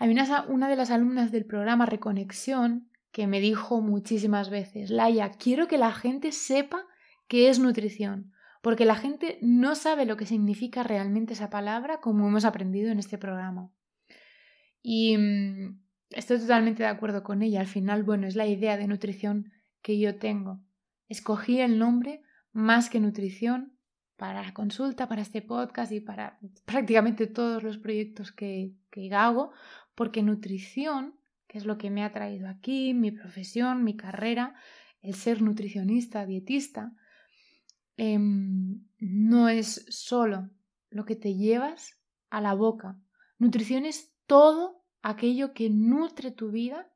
Hay una, una de las alumnas del programa Reconexión que me dijo muchísimas veces, Laia, quiero que la gente sepa qué es nutrición, porque la gente no sabe lo que significa realmente esa palabra como hemos aprendido en este programa. Y mm, estoy totalmente de acuerdo con ella. Al final, bueno, es la idea de nutrición que yo tengo. Escogí el nombre más que nutrición para la consulta, para este podcast y para prácticamente todos los proyectos que, que hago, porque nutrición, que es lo que me ha traído aquí, mi profesión, mi carrera, el ser nutricionista, dietista, em, no es solo lo que te llevas a la boca. Nutrición es todo aquello que nutre tu vida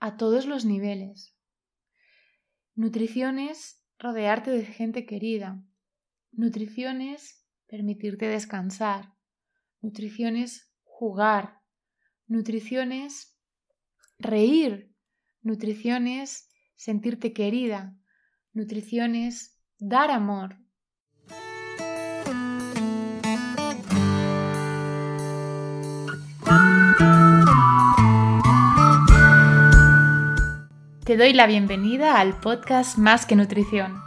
a todos los niveles. Nutrición es rodearte de gente querida, Nutrición es permitirte descansar. Nutrición es jugar. Nutrición es reír. Nutrición es sentirte querida. Nutrición es dar amor. Te doy la bienvenida al podcast Más que Nutrición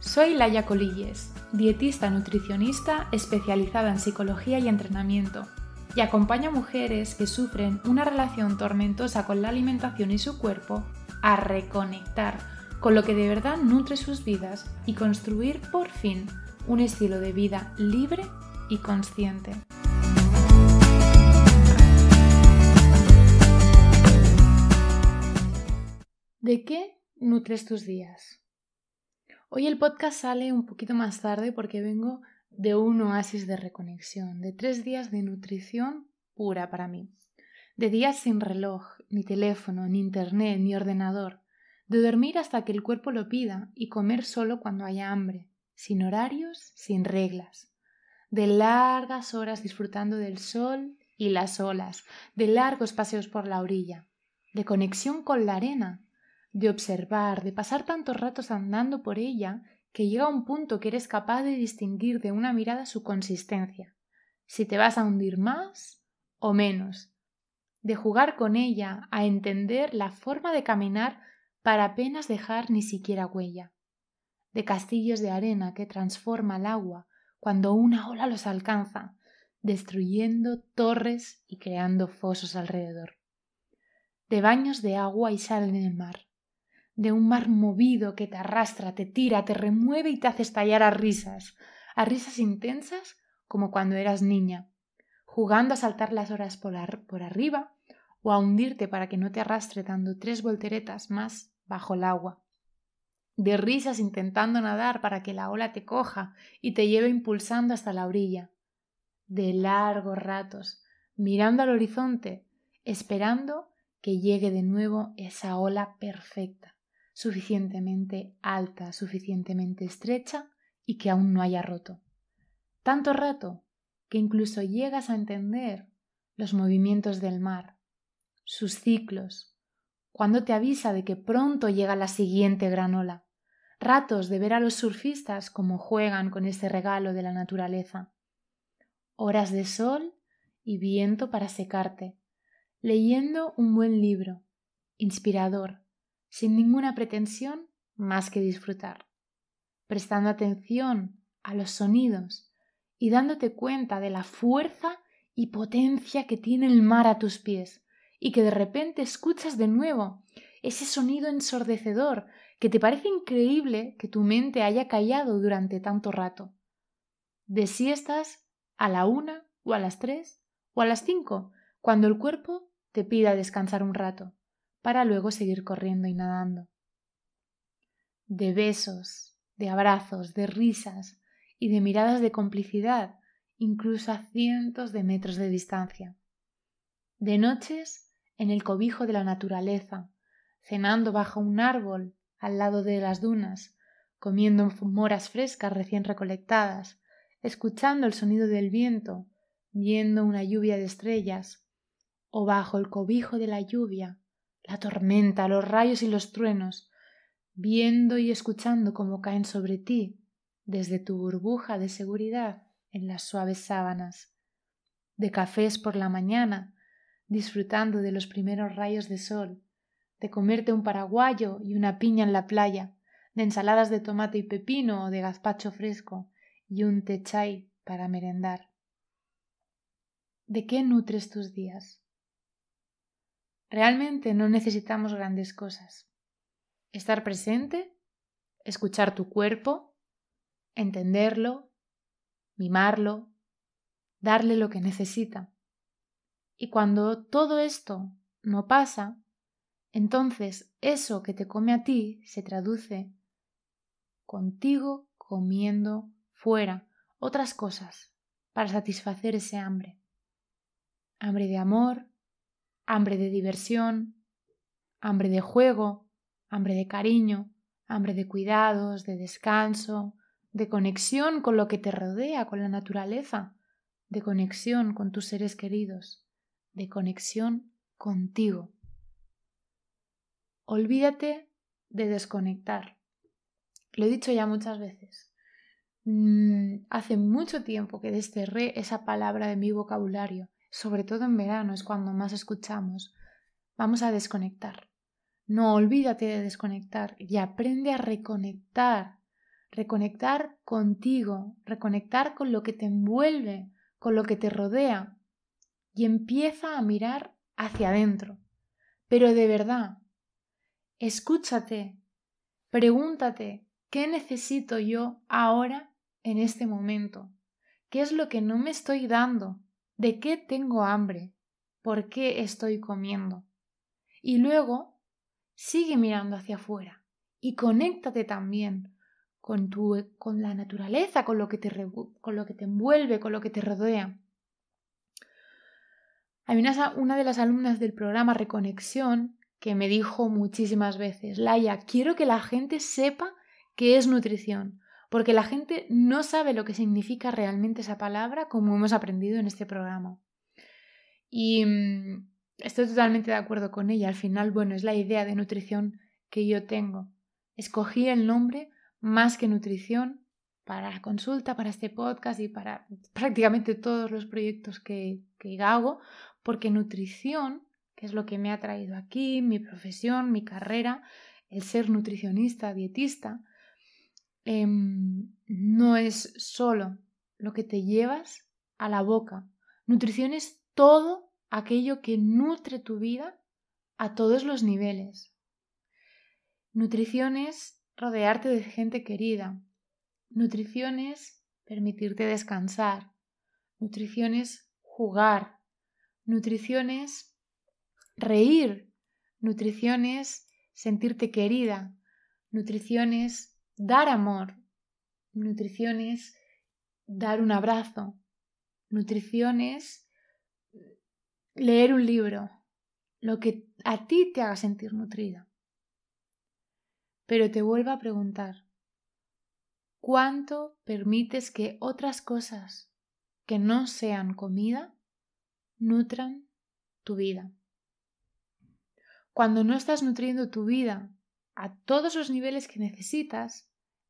Soy Laia Colilles, dietista nutricionista especializada en psicología y entrenamiento, y acompaño a mujeres que sufren una relación tormentosa con la alimentación y su cuerpo a reconectar con lo que de verdad nutre sus vidas y construir por fin un estilo de vida libre y consciente. ¿De qué nutres tus días? Hoy el podcast sale un poquito más tarde porque vengo de un oasis de reconexión, de tres días de nutrición pura para mí, de días sin reloj, ni teléfono, ni internet, ni ordenador, de dormir hasta que el cuerpo lo pida y comer solo cuando haya hambre, sin horarios, sin reglas, de largas horas disfrutando del sol y las olas, de largos paseos por la orilla, de conexión con la arena, de observar, de pasar tantos ratos andando por ella, que llega un punto que eres capaz de distinguir de una mirada su consistencia, si te vas a hundir más o menos, de jugar con ella, a entender la forma de caminar para apenas dejar ni siquiera huella, de castillos de arena que transforma el agua cuando una ola los alcanza, destruyendo torres y creando fosos alrededor, de baños de agua y sal en el mar, de un mar movido que te arrastra, te tira, te remueve y te hace estallar a risas, a risas intensas como cuando eras niña, jugando a saltar las horas por, por arriba o a hundirte para que no te arrastre dando tres volteretas más bajo el agua, de risas intentando nadar para que la ola te coja y te lleve impulsando hasta la orilla, de largos ratos, mirando al horizonte, esperando que llegue de nuevo esa ola perfecta suficientemente alta, suficientemente estrecha y que aún no haya roto. Tanto rato que incluso llegas a entender los movimientos del mar, sus ciclos, cuando te avisa de que pronto llega la siguiente gran ola, ratos de ver a los surfistas como juegan con ese regalo de la naturaleza, horas de sol y viento para secarte, leyendo un buen libro, inspirador, sin ninguna pretensión más que disfrutar, prestando atención a los sonidos y dándote cuenta de la fuerza y potencia que tiene el mar a tus pies, y que de repente escuchas de nuevo ese sonido ensordecedor que te parece increíble que tu mente haya callado durante tanto rato. De siestas a la una o a las tres o a las cinco, cuando el cuerpo te pida descansar un rato para luego seguir corriendo y nadando. De besos, de abrazos, de risas y de miradas de complicidad, incluso a cientos de metros de distancia. De noches en el cobijo de la naturaleza, cenando bajo un árbol al lado de las dunas, comiendo moras frescas recién recolectadas, escuchando el sonido del viento, viendo una lluvia de estrellas, o bajo el cobijo de la lluvia, la tormenta, los rayos y los truenos, viendo y escuchando cómo caen sobre ti desde tu burbuja de seguridad. en las suaves sábanas, de cafés por la mañana, disfrutando de los primeros rayos de sol, de comerte un paraguayo y una piña en la playa, de ensaladas de tomate y pepino o de gazpacho fresco y un té chai para merendar. ¿De qué nutres tus días? Realmente no necesitamos grandes cosas. Estar presente, escuchar tu cuerpo, entenderlo, mimarlo, darle lo que necesita. Y cuando todo esto no pasa, entonces eso que te come a ti se traduce contigo comiendo fuera otras cosas para satisfacer ese hambre. Hambre de amor, hambre de diversión, hambre de juego, hambre de cariño, hambre de cuidados, de descanso, de conexión con lo que te rodea, con la naturaleza, de conexión con tus seres queridos, de conexión contigo. Olvídate de desconectar. Lo he dicho ya muchas veces. Mm, hace mucho tiempo que desterré esa palabra de mi vocabulario, sobre todo en verano es cuando más escuchamos. Vamos a desconectar. No olvídate de desconectar y aprende a reconectar. Reconectar contigo, reconectar con lo que te envuelve, con lo que te rodea y empieza a mirar hacia adentro. Pero de verdad, escúchate, pregúntate, ¿qué necesito yo ahora en este momento? ¿Qué es lo que no me estoy dando? ¿De qué tengo hambre? ¿Por qué estoy comiendo? Y luego sigue mirando hacia afuera y conéctate también con, tu, con la naturaleza, con lo, que te, con lo que te envuelve, con lo que te rodea. Hay una, una de las alumnas del programa Reconexión que me dijo muchísimas veces, Laia, quiero que la gente sepa qué es nutrición, porque la gente no sabe lo que significa realmente esa palabra como hemos aprendido en este programa. Y mm, estoy totalmente de acuerdo con ella. Al final, bueno, es la idea de nutrición que yo tengo. Escogí el nombre más que nutrición para la consulta, para este podcast y para prácticamente todos los proyectos que, que hago, porque nutrición, que es lo que me ha traído aquí, mi profesión, mi carrera, el ser nutricionista, dietista, em, no es solo lo que te llevas a la boca. Nutrición es todo aquello que nutre tu vida a todos los niveles. Nutrición es rodearte de gente querida. Nutrición es permitirte descansar. Nutrición es jugar. Nutrición es reír. Nutrición es sentirte querida. Nutrición es dar amor. Nutrición es dar un abrazo. Nutrición es leer un libro. Lo que a ti te haga sentir nutrida. Pero te vuelvo a preguntar, ¿cuánto permites que otras cosas que no sean comida nutran tu vida? Cuando no estás nutriendo tu vida a todos los niveles que necesitas,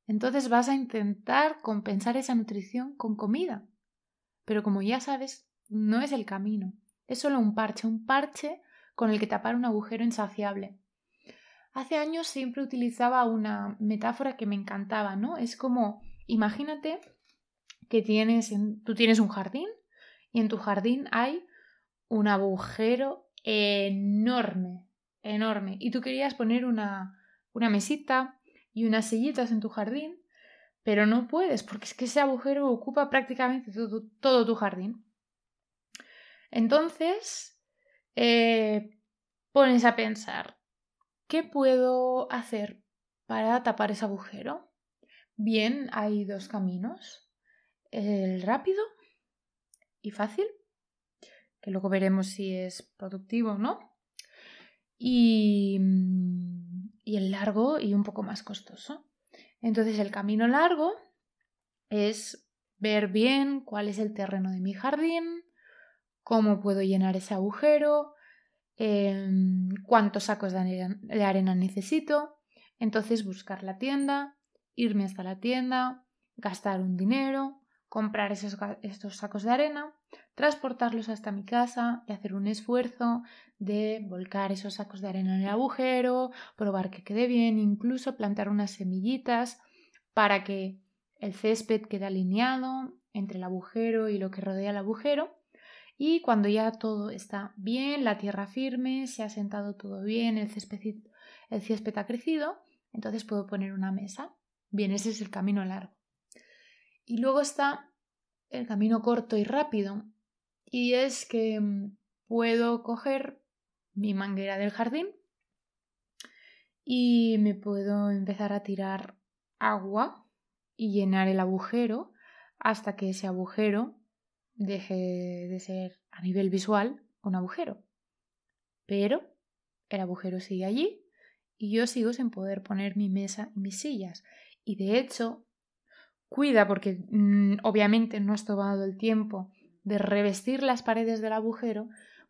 entonces vas a intentar compensar esa nutrición con comida. Pero como ya sabes, no es el camino, es solo un parche, un parche con el que tapar un agujero insaciable. Hace años siempre utilizaba una metáfora que me encantaba, ¿no? Es como, imagínate que tienes, tú tienes un jardín y en tu jardín hay un agujero enorme, enorme. Y tú querías poner una, una mesita y unas sillitas en tu jardín, pero no puedes porque es que ese agujero ocupa prácticamente todo, tu jardín. Entonces, eh, pones a pensar, ¿Qué puedo hacer para tapar ese agujero? Bien, hay dos caminos. El rápido y fácil, que luego veremos si es productivo o no. Y, y el largo y un poco más costoso. Entonces el camino largo es ver bien cuál es el terreno de mi jardín, cómo puedo llenar ese agujero, Em, cuántos sacos de arena necesito, entonces buscar la tienda, irme hasta la tienda, gastar un dinero, comprar esos, estos sacos de arena, transportarlos hasta mi casa y hacer un esfuerzo de volcar esos sacos de arena en el agujero, probar que quede bien, incluso plantar unas semillitas para que el césped quede alineado entre el agujero y lo que rodea el agujero. Y cuando ya todo está bien, la tierra firme, se ha sentado todo bien, el césped, el césped ha crecido, entonces puedo poner una mesa. Bien, ese es el camino largo. Y luego está el camino corto y rápido. Y es que mm, puedo coger mi manguera del jardín y me puedo empezar a tirar agua y llenar el agujero hasta que ese agujero deje de ser a nivel visual un agujero. Pero el agujero sigue allí y yo sigo sin poder poner mi mesa y mis sillas. Y de hecho, cuida porque mm, obviamente no has tomado el tiempo de revestir las paredes del agujero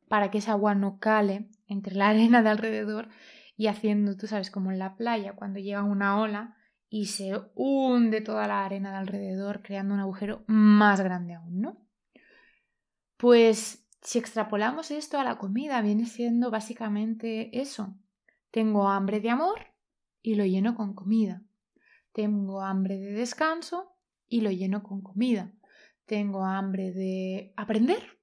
para que esa agua no cale entre la arena de alrededor y haciendo, tú sabes, como en la playa, cuando llega una ola y se hunde toda la arena de alrededor, creando un agujero más grande aún, ¿no? Pues si extrapolamos esto a la comida, viene siendo básicamente eso. Tengo hambre de amor y lo lleno con comida. Tengo hambre de descanso y lo lleno con comida. Tengo hambre de aprender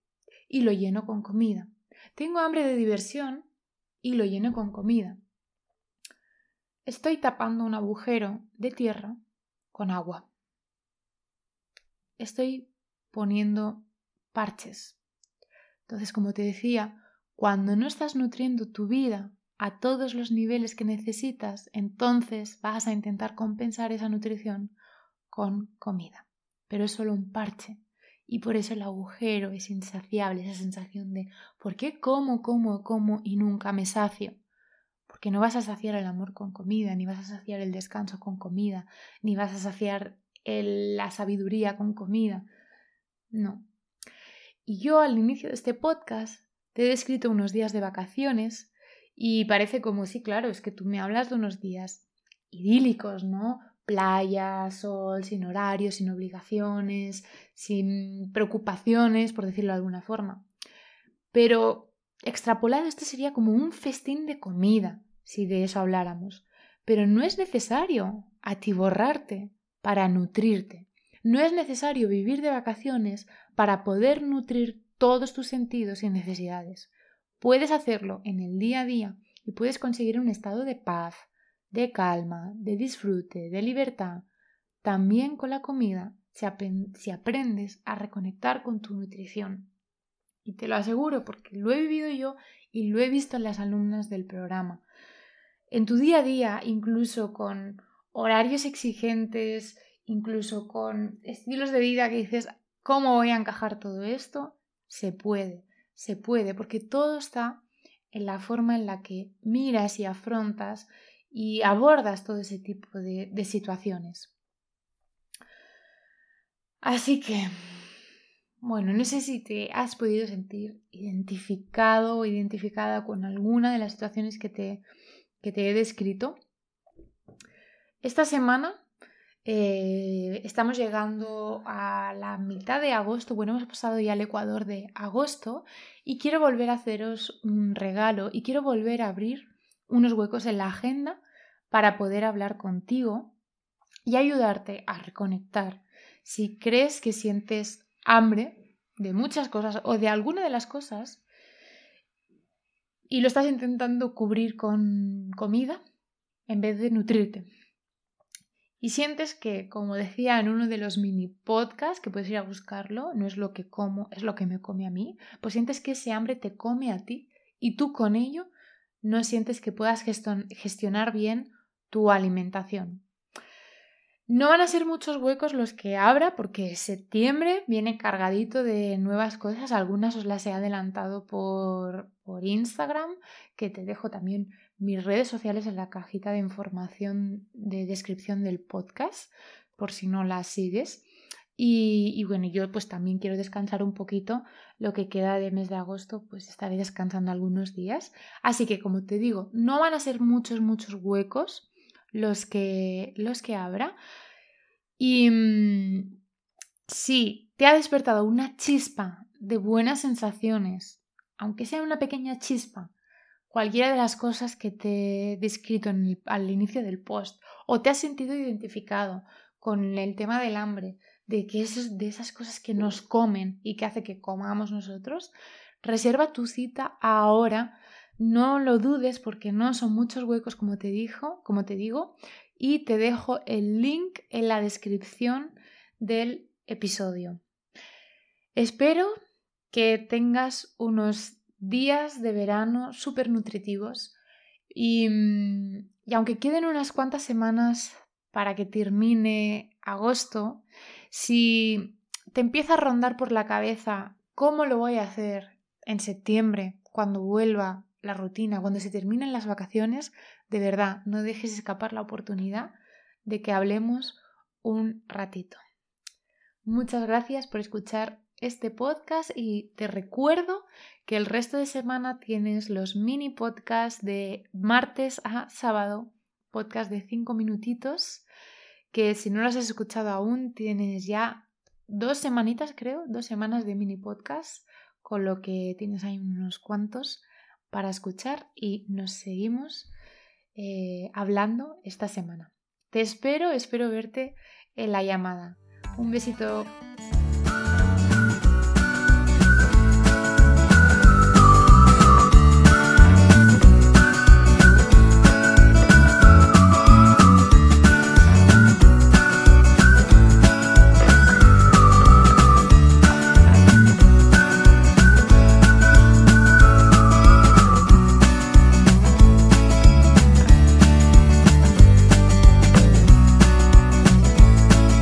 y lo lleno con comida. Tengo hambre de diversión y lo lleno con comida. Estoy tapando un agujero de tierra con agua. Estoy poniendo parches. Entonces, como te decía, cuando no estás nutriendo tu vida a todos los niveles que necesitas, entonces vas a intentar compensar esa nutrición con comida. Pero es solo un parche. Y por eso el agujero es insaciable, esa sensación de ¿por qué como, como, como y nunca me sacio? Porque no vas a saciar el amor con comida, ni vas a saciar el descanso con comida, ni vas a saciar la sabiduría con comida. No. Y yo al inicio de este podcast te he descrito unos días de vacaciones y parece como, sí, claro, es que tú me hablas de unos días idílicos, ¿no? Playa, sol, sin horarios, sin obligaciones, sin preocupaciones, por decirlo de alguna forma. Pero extrapolado, esto sería como un festín de comida, si de eso habláramos. Pero no es necesario atiborrarte para nutrirte. No es necesario vivir de vacaciones para poder nutrir todos tus sentidos y necesidades. Puedes hacerlo en el día a día y puedes conseguir un estado de paz, de calma, de disfrute, de libertad. También con la comida si, aprendes a reconectar con tu nutrición. Y te lo aseguro porque lo he vivido yo y lo he visto en las alumnas del programa. En tu día a día, incluso con horarios exigentes, incluso con estilos de vida que dices, ¿cómo voy a encajar todo esto? Se puede se puede, porque todo está en la forma en la que miras y afrontas y abordas todo ese tipo de, situaciones. Así que, bueno, no sé si te has podido sentir identificado o identificada con alguna de las situaciones que te, que te he descrito. Esta semana eh, estamos llegando a la mitad de agosto, bueno, hemos pasado ya al Ecuador de agosto y quiero volver a haceros un regalo y quiero volver a abrir unos huecos en la agenda para poder hablar contigo y ayudarte a reconectar. Si crees que sientes hambre de muchas cosas o de alguna de las cosas y lo estás intentando cubrir con comida en vez de nutrirte y sientes que, como decía en uno de los mini podcasts, que puedes ir a buscarlo, no es lo que como, es lo que me come a mí, pues sientes que ese hambre te come a ti y tú con ello no sientes que puedas gestionar bien tu alimentación. No van a ser muchos huecos los que abra porque septiembre viene cargadito de nuevas cosas. Algunas os las he adelantado por, Instagram, que te dejo también mis redes sociales en la cajita de información de descripción del podcast, por si no las sigues. Y, bueno, yo pues también quiero descansar un poquito. Lo que queda de mes de agosto, pues estaré descansando algunos días. Así que, como te digo, no van a ser muchos, muchos huecos los que, los que abra. Y, mm, si te ha despertado una chispa de buenas sensaciones, aunque sea una pequeña chispa, cualquiera de las cosas que te he descrito al inicio del post, o te has sentido identificado con el tema del hambre, de que de esas cosas que nos comen y que hace que comamos nosotros, reserva tu cita ahora, no lo dudes porque no son muchos huecos como te dijo, como te digo, y te dejo el link en la descripción del episodio. Espero que tengas unos días de verano súper nutritivos y, mm, y aunque queden unas cuantas semanas para que termine agosto, si te empieza a rondar por la cabeza cómo lo voy a hacer en septiembre, cuando vuelva la rutina, cuando se terminen las vacaciones, de verdad, no dejes escapar la oportunidad de que hablemos un ratito. Muchas gracias por escuchar este podcast y te recuerdo que el resto de semana tienes los mini podcasts de martes a sábado, podcast de cinco minutitos, que si no los has escuchado aún tienes ya dos semanitas creo, dos semanas de mini podcast, con lo que tienes ahí unos cuantos para escuchar y nos seguimos eh, hablando esta semana. Te espero, espero verte en la llamada. Un besito.